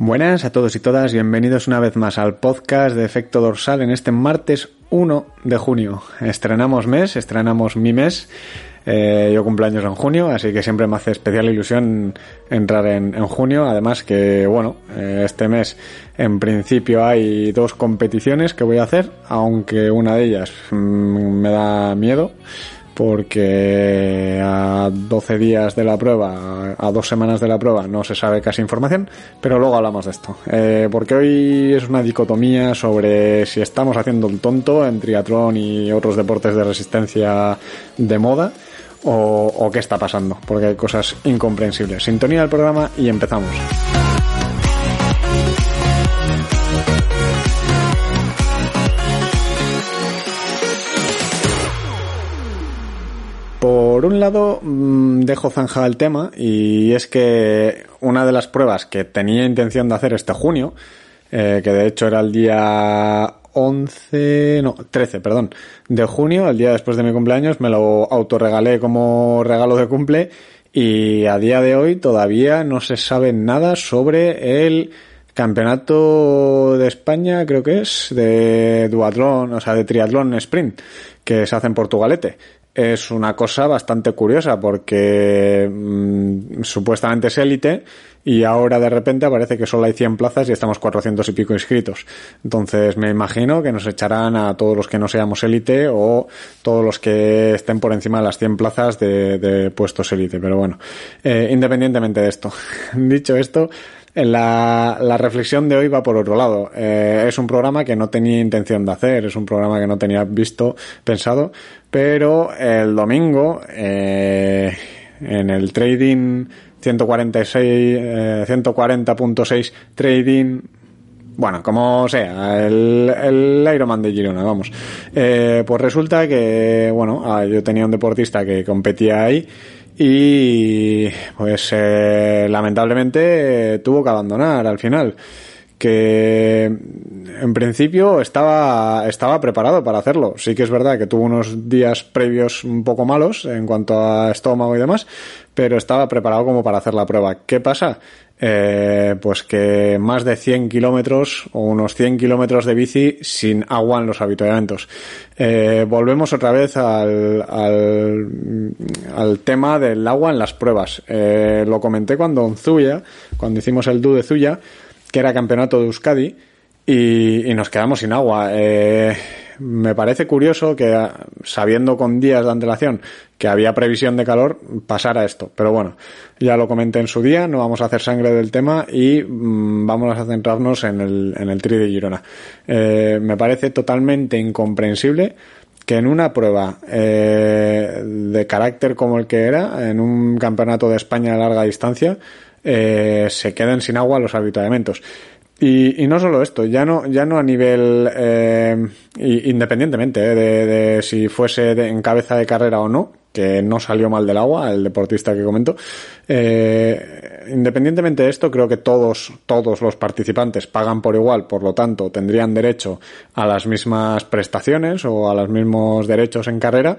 Buenas a todos y todas, bienvenidos una vez más al podcast de Efecto Dorsal en este martes 1 de junio. Estrenamos mes, estrenamos mi mes. Eh, yo cumpleaños en junio, así que siempre me hace especial ilusión entrar en, en junio. Además que, bueno, eh, este mes en principio hay dos competiciones que voy a hacer, aunque una de ellas mm, me da miedo porque a 12 días de la prueba, a dos semanas de la prueba, no se sabe casi información, pero luego hablamos de esto. Eh, porque hoy es una dicotomía sobre si estamos haciendo el tonto en triatlón y otros deportes de resistencia de moda. O, o qué está pasando, porque hay cosas incomprensibles. Sintonía del programa y empezamos. Por un lado, mm, dejo zanjado el tema y es que una de las pruebas que tenía intención de hacer este junio, eh, que de hecho era el día 11, no, 13, perdón, de junio, el día después de mi cumpleaños, me lo autorregalé como regalo de cumple y a día de hoy todavía no se sabe nada sobre el campeonato de España, creo que es, de duatlón, o sea, de triatlón sprint, que se hace en Portugalete es una cosa bastante curiosa porque mmm, supuestamente es élite y ahora de repente aparece que solo hay 100 plazas y estamos 400 y pico inscritos. Entonces me imagino que nos echarán a todos los que no seamos élite o todos los que estén por encima de las 100 plazas de, de puestos élite. Pero bueno, eh, independientemente de esto. Dicho esto, la, la, reflexión de hoy va por otro lado. Eh, es un programa que no tenía intención de hacer, es un programa que no tenía visto, pensado, pero el domingo, eh, en el trading 146, eh, 140.6 trading, bueno, como sea, el, el Ironman de Girona, vamos. Eh, pues resulta que, bueno, ah, yo tenía un deportista que competía ahí y pues eh, lamentablemente eh, tuvo que abandonar al final que en principio estaba, estaba preparado para hacerlo. Sí que es verdad que tuvo unos días previos un poco malos en cuanto a estómago y demás, pero estaba preparado como para hacer la prueba. ¿Qué pasa? Eh, pues que más de 100 kilómetros o unos 100 kilómetros de bici sin agua en los habituamientos. Eh, volvemos otra vez al, al, al, tema del agua en las pruebas. Eh, lo comenté cuando en Zuya, cuando hicimos el DU de Zuya, que era campeonato de Euskadi, y, y nos quedamos sin agua. Eh, me parece curioso que, sabiendo con días de antelación que había previsión de calor, pasara esto. Pero bueno, ya lo comenté en su día, no vamos a hacer sangre del tema y mmm, vamos a centrarnos en el, tri de Girona. Eh, me parece totalmente incomprensible que en una prueba eh, de carácter como el que era, en un campeonato de España de larga distancia, eh, se queden sin agua los habituamientos. Y, y, no solo esto, ya no, ya no a nivel eh, independientemente eh, de, de, si fuese de, en cabeza de carrera o no, que no salió mal del agua, el deportista que comento. Eh, independientemente de esto, creo que todos, todos los participantes pagan por igual, por lo tanto, tendrían derecho a las mismas prestaciones o a los mismos derechos en carrera.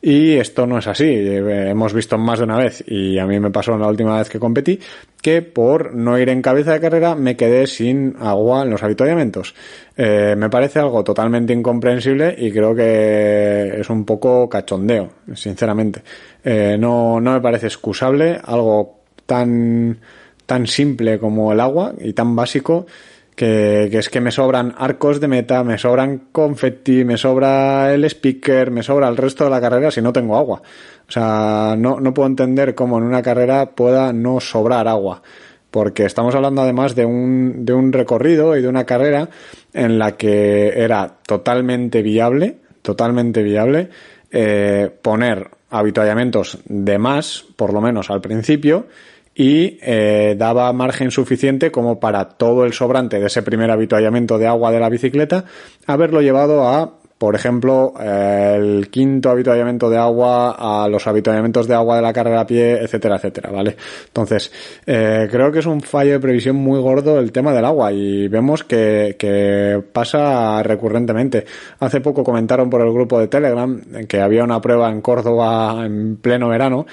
Y esto no es así. Hemos visto más de una vez, y a mí me pasó la última vez que competí, que por no ir en cabeza de carrera me quedé sin agua en los habituallamientos. Eh, me parece algo totalmente incomprensible y creo que es un poco cachondeo, sinceramente. Eh, no, no me parece excusable algo tan, tan simple como el agua y tan básico que, que, es que me sobran arcos de meta, me sobran confetti, me sobra el speaker, me sobra el resto de la carrera si no tengo agua. O sea, no, no puedo entender cómo en una carrera pueda no sobrar agua. Porque estamos hablando además de un, de un recorrido y de una carrera en la que era totalmente viable, totalmente viable, eh, poner habituallamientos de más, por lo menos al principio, y eh, daba margen suficiente como para todo el sobrante de ese primer habituallamiento de agua de la bicicleta haberlo llevado a por ejemplo, el quinto habituallamiento de agua a los habituallamientos de agua de la carrera a pie, etcétera, etcétera, ¿vale? Entonces, eh, creo que es un fallo de previsión muy gordo el tema del agua y vemos que, que pasa recurrentemente. Hace poco comentaron por el grupo de Telegram que había una prueba en Córdoba en pleno verano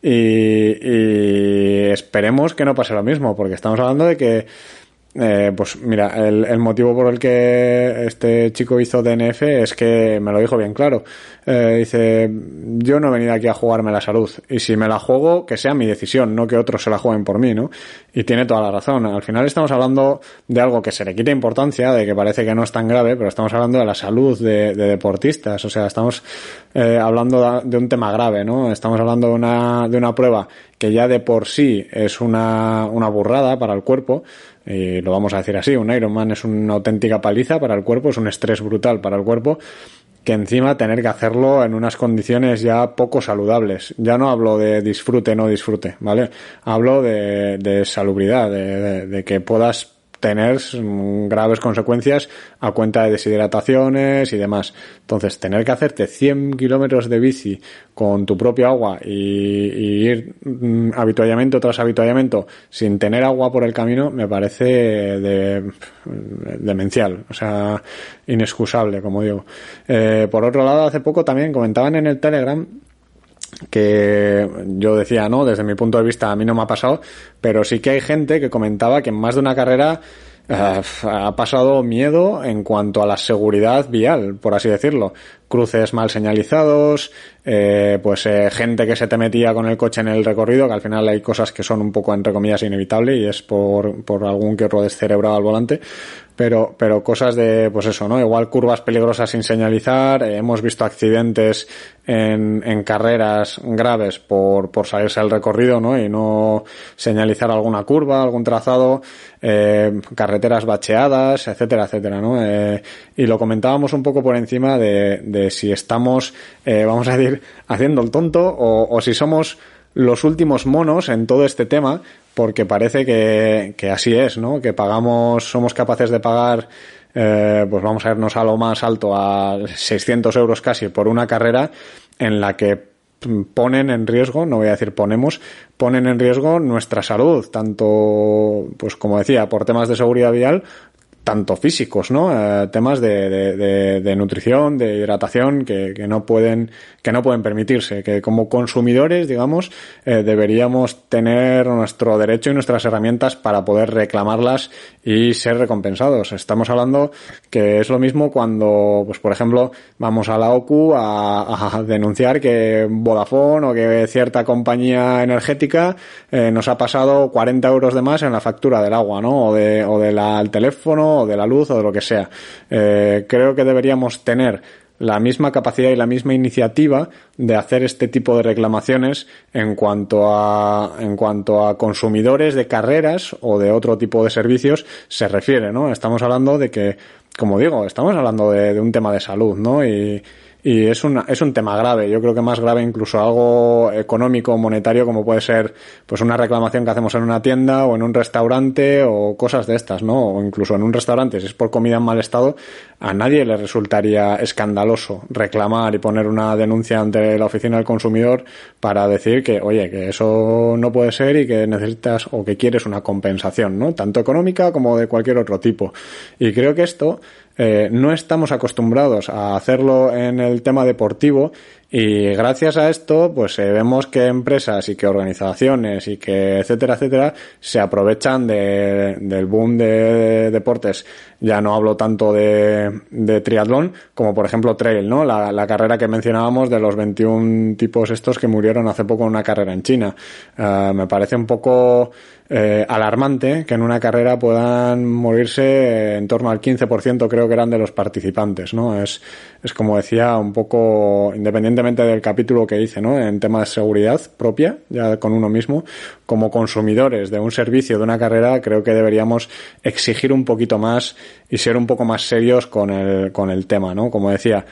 y, y esperemos que no pase lo mismo, porque estamos hablando de que eh, pues mira, el, el, motivo por el que este chico hizo DNF es que me lo dijo bien claro. Eh, dice, yo no he venido aquí a jugarme la salud. Y si me la juego, que sea mi decisión, no que otros se la jueguen por mí, ¿no? Y tiene toda la razón. Al final estamos hablando de algo que se le quita importancia, de que parece que no es tan grave, pero estamos hablando de la salud de, de deportistas. O sea, estamos eh, hablando de un tema grave, ¿no? Estamos hablando de una, de una prueba que ya de por sí es una, una burrada para el cuerpo y lo vamos a decir así, un Ironman es una auténtica paliza para el cuerpo, es un estrés brutal para el cuerpo, que encima tener que hacerlo en unas condiciones ya poco saludables. Ya no hablo de disfrute, no disfrute, ¿vale? Hablo de, de salubridad, de, de que puedas tener graves consecuencias a cuenta de deshidrataciones y demás. Entonces, tener que hacerte 100 kilómetros de bici con tu propio agua y, y ir mm, habituallamiento tras habituallamiento sin tener agua por el camino me parece de, demencial, o sea, inexcusable, como digo. Eh, por otro lado, hace poco también comentaban en el Telegram que yo decía, no, desde mi punto de vista a mí no me ha pasado, pero sí que hay gente que comentaba que en más de una carrera uh, ha pasado miedo en cuanto a la seguridad vial, por así decirlo. Cruces mal señalizados, eh, pues eh, gente que se te metía con el coche en el recorrido, que al final hay cosas que son un poco entre comillas inevitable y es por, por algún que otro descerebrado al volante, pero, pero cosas de, pues eso, ¿no? Igual curvas peligrosas sin señalizar, eh, hemos visto accidentes en, en carreras graves por, por salirse al recorrido, ¿no? Y no señalizar alguna curva, algún trazado, eh, carreteras bacheadas, etcétera, etcétera, ¿no? Eh, y lo comentábamos un poco por encima de, si estamos, eh, vamos a decir, haciendo el tonto o, si somos los últimos monos en todo este tema, porque parece que, que así es, ¿no? Que pagamos, somos capaces de pagar, eh, pues vamos a irnos a lo más alto, a 600 euros casi por una carrera en la que ponen en riesgo, no voy a decir ponemos, ponen en riesgo nuestra salud, tanto, pues como decía, por temas de seguridad vial, tanto físicos, ¿no? Eh, temas de, de, nutrición, de hidratación, que, que, no pueden, que no pueden permitirse, que como consumidores, digamos, eh, deberíamos tener nuestro derecho y nuestras herramientas para poder reclamarlas y ser recompensados. Estamos hablando que es lo mismo cuando, pues por ejemplo, vamos a la OCU a, a denunciar que Vodafone o que cierta compañía energética eh, nos ha pasado 40 euros de más en la factura del agua, ¿no? O de, o del teléfono o de la luz o de lo que sea. Eh, creo que deberíamos tener la misma capacidad y la misma iniciativa de hacer este tipo de reclamaciones en cuanto a en cuanto a consumidores de carreras o de otro tipo de servicios se refiere, ¿no? Estamos hablando de que, como digo, estamos hablando de, de un tema de salud, ¿no? Y, y es un, es un tema grave. Yo creo que más grave incluso algo económico, monetario, como puede ser pues una reclamación que hacemos en una tienda o en un restaurante o cosas de estas, ¿no? O incluso en un restaurante, si es por comida en mal estado, a nadie le resultaría escandaloso reclamar y poner una denuncia ante la oficina del consumidor para decir que, oye, que eso no puede ser y que necesitas o que quieres una compensación, ¿no? Tanto económica como de cualquier otro tipo. Y creo que esto eh, no estamos acostumbrados a hacerlo en el tema deportivo y gracias a esto, pues eh, vemos que empresas y que organizaciones y que etcétera, etcétera, se aprovechan de, del boom de, deportes. Ya no hablo tanto de, triatlón como por ejemplo trail, ¿no? La, carrera que mencionábamos de los 21 tipos estos que murieron hace poco en una carrera en China. Uh, me parece un poco eh, alarmante que en una carrera puedan morirse en torno al 15% creo que eran de los participantes, ¿no? Es, es como decía, un poco del capítulo que hice, ¿no? En tema de seguridad propia, ya con uno mismo, como consumidores de un servicio, de una carrera, creo que deberíamos exigir un poquito más y ser un poco más serios con el, con el tema, ¿no? Como decía,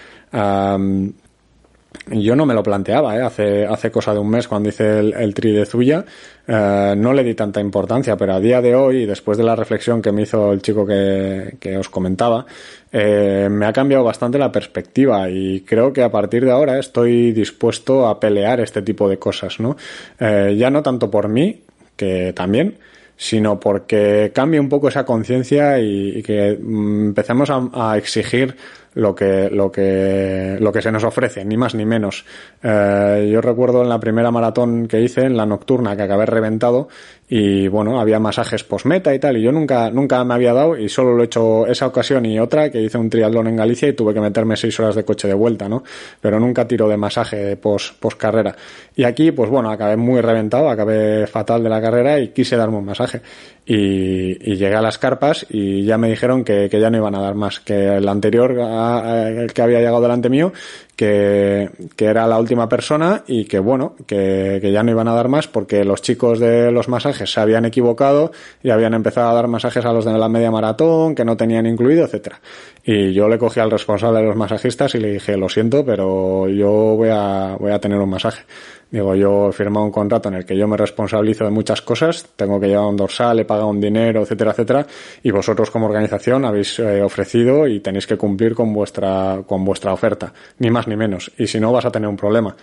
yo no me lo planteaba, ¿eh? hace, hace cosa de un mes cuando hice el, tri de Zuya, eh, no le di tanta importancia, pero a día de hoy, después de la reflexión que me hizo el chico que, que os comentaba, eh, me ha cambiado bastante la perspectiva y creo que a partir de ahora estoy dispuesto a pelear este tipo de cosas, ¿no? Eh, ya no tanto por mí, que también, sino porque cambie un poco esa conciencia y, que mm, empecemos a, exigir lo que, lo que, lo que se nos ofrece, ni más ni menos. Eh, yo recuerdo en la primera maratón que hice, en la nocturna, que acabé reventado, y bueno, había masajes post-meta y tal, y yo nunca, nunca me había dado, y solo lo he hecho esa ocasión y otra, que hice un triatlón en Galicia y tuve que meterme seis horas de coche de vuelta, ¿no? Pero nunca tiro de masaje post, post carrera. Y aquí, pues bueno, acabé muy reventado, acabé fatal de la carrera y quise darme un masaje. Y, y llegué a las carpas y ya me dijeron que, que ya no iban a dar más, que el anterior, el que había llegado delante mío, que, que, era la última persona y que bueno, que, que, ya no iban a dar más porque los chicos de los masajes se habían equivocado y habían empezado a dar masajes a los de la media maratón que no tenían incluido, etcétera. Y yo le cogí al responsable de los masajistas y le dije, lo siento, pero yo voy a, voy a tener un masaje. Digo, yo he firmado un contrato en el que yo me responsabilizo de muchas cosas, tengo que llevar un dorsal, he pagado un dinero, etcétera, etcétera, y vosotros como organización habéis eh, ofrecido y tenéis que cumplir con vuestra, con vuestra oferta, ni más ni menos, y si no vas a tener un problema.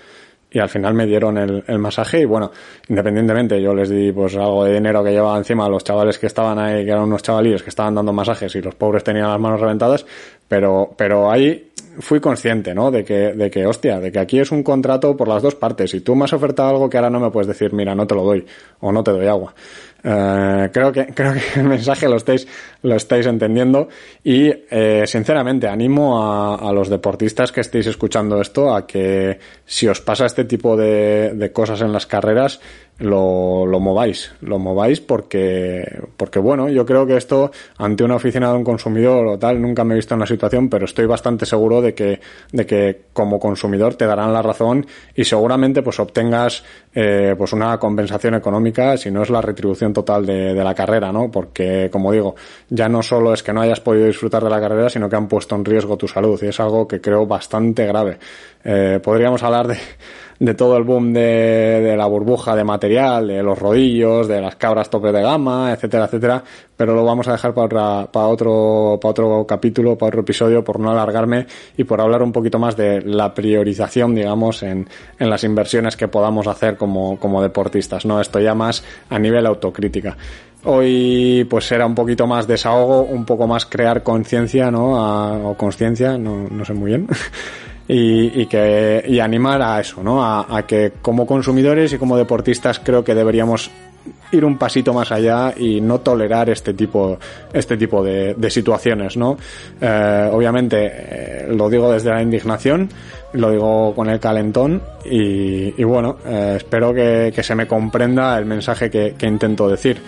Y al final me dieron el, el masaje y bueno, independientemente yo les di pues algo de dinero que llevaba encima a los chavales que estaban ahí, que eran unos chavalillos que estaban dando masajes y los pobres tenían las manos reventadas, pero, pero ahí fui consciente, ¿no? De que, de que, hostia, de que aquí es un contrato por las dos partes. Y tú me has ofertado algo que ahora no me puedes decir, mira, no te lo doy, o no te doy agua. Eh, creo que, creo que el mensaje lo estáis, lo estáis entendiendo. Y, eh, sinceramente, animo a, a, los deportistas que estéis escuchando esto a que si os pasa este tipo de, de cosas en las carreras, lo, lo mováis, lo mováis porque, porque bueno, yo creo que esto ante una oficina de un consumidor o tal, nunca me he visto en la situación, pero estoy bastante seguro de que, de que como consumidor te darán la razón y seguramente pues obtengas eh, pues una compensación económica si no es la retribución total de, de la carrera, ¿no? Porque como digo, ya no solo es que no hayas podido disfrutar de la carrera, sino que han puesto en riesgo tu salud y es algo que creo bastante grave. Eh, podríamos hablar de de todo el boom de, de, la burbuja de material, de los rodillos, de las cabras tope de gama, etcétera, etcétera, pero lo vamos a dejar para, para otro, para otro capítulo, para otro episodio, por no alargarme y por hablar un poquito más de la priorización, digamos, en, en las inversiones que podamos hacer como, como deportistas, ¿no? Esto ya más a nivel autocrítica. Hoy pues era un poquito más desahogo, un poco más crear conciencia, ¿no? A, o conciencia, no, no sé muy bien. y, y, que, y animar a eso, ¿no? A, a, que como consumidores y como deportistas creo que deberíamos ir un pasito más allá y no tolerar este tipo, este tipo de, situaciones, ¿no? Eh, obviamente, eh, lo digo desde la indignación, lo digo con el calentón y, y bueno, eh, espero que, que, se me comprenda el mensaje que, que intento decir.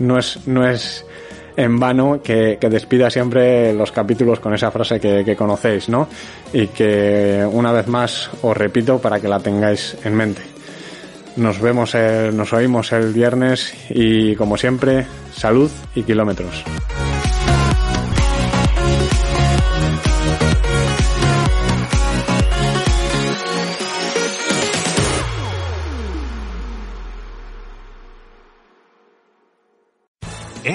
No es, no es, en vano que, que, despida siempre los capítulos con esa frase que, que, conocéis, ¿no? Y que una vez más os repito para que la tengáis en mente. Nos vemos, el, nos oímos el viernes y como siempre, salud y kilómetros.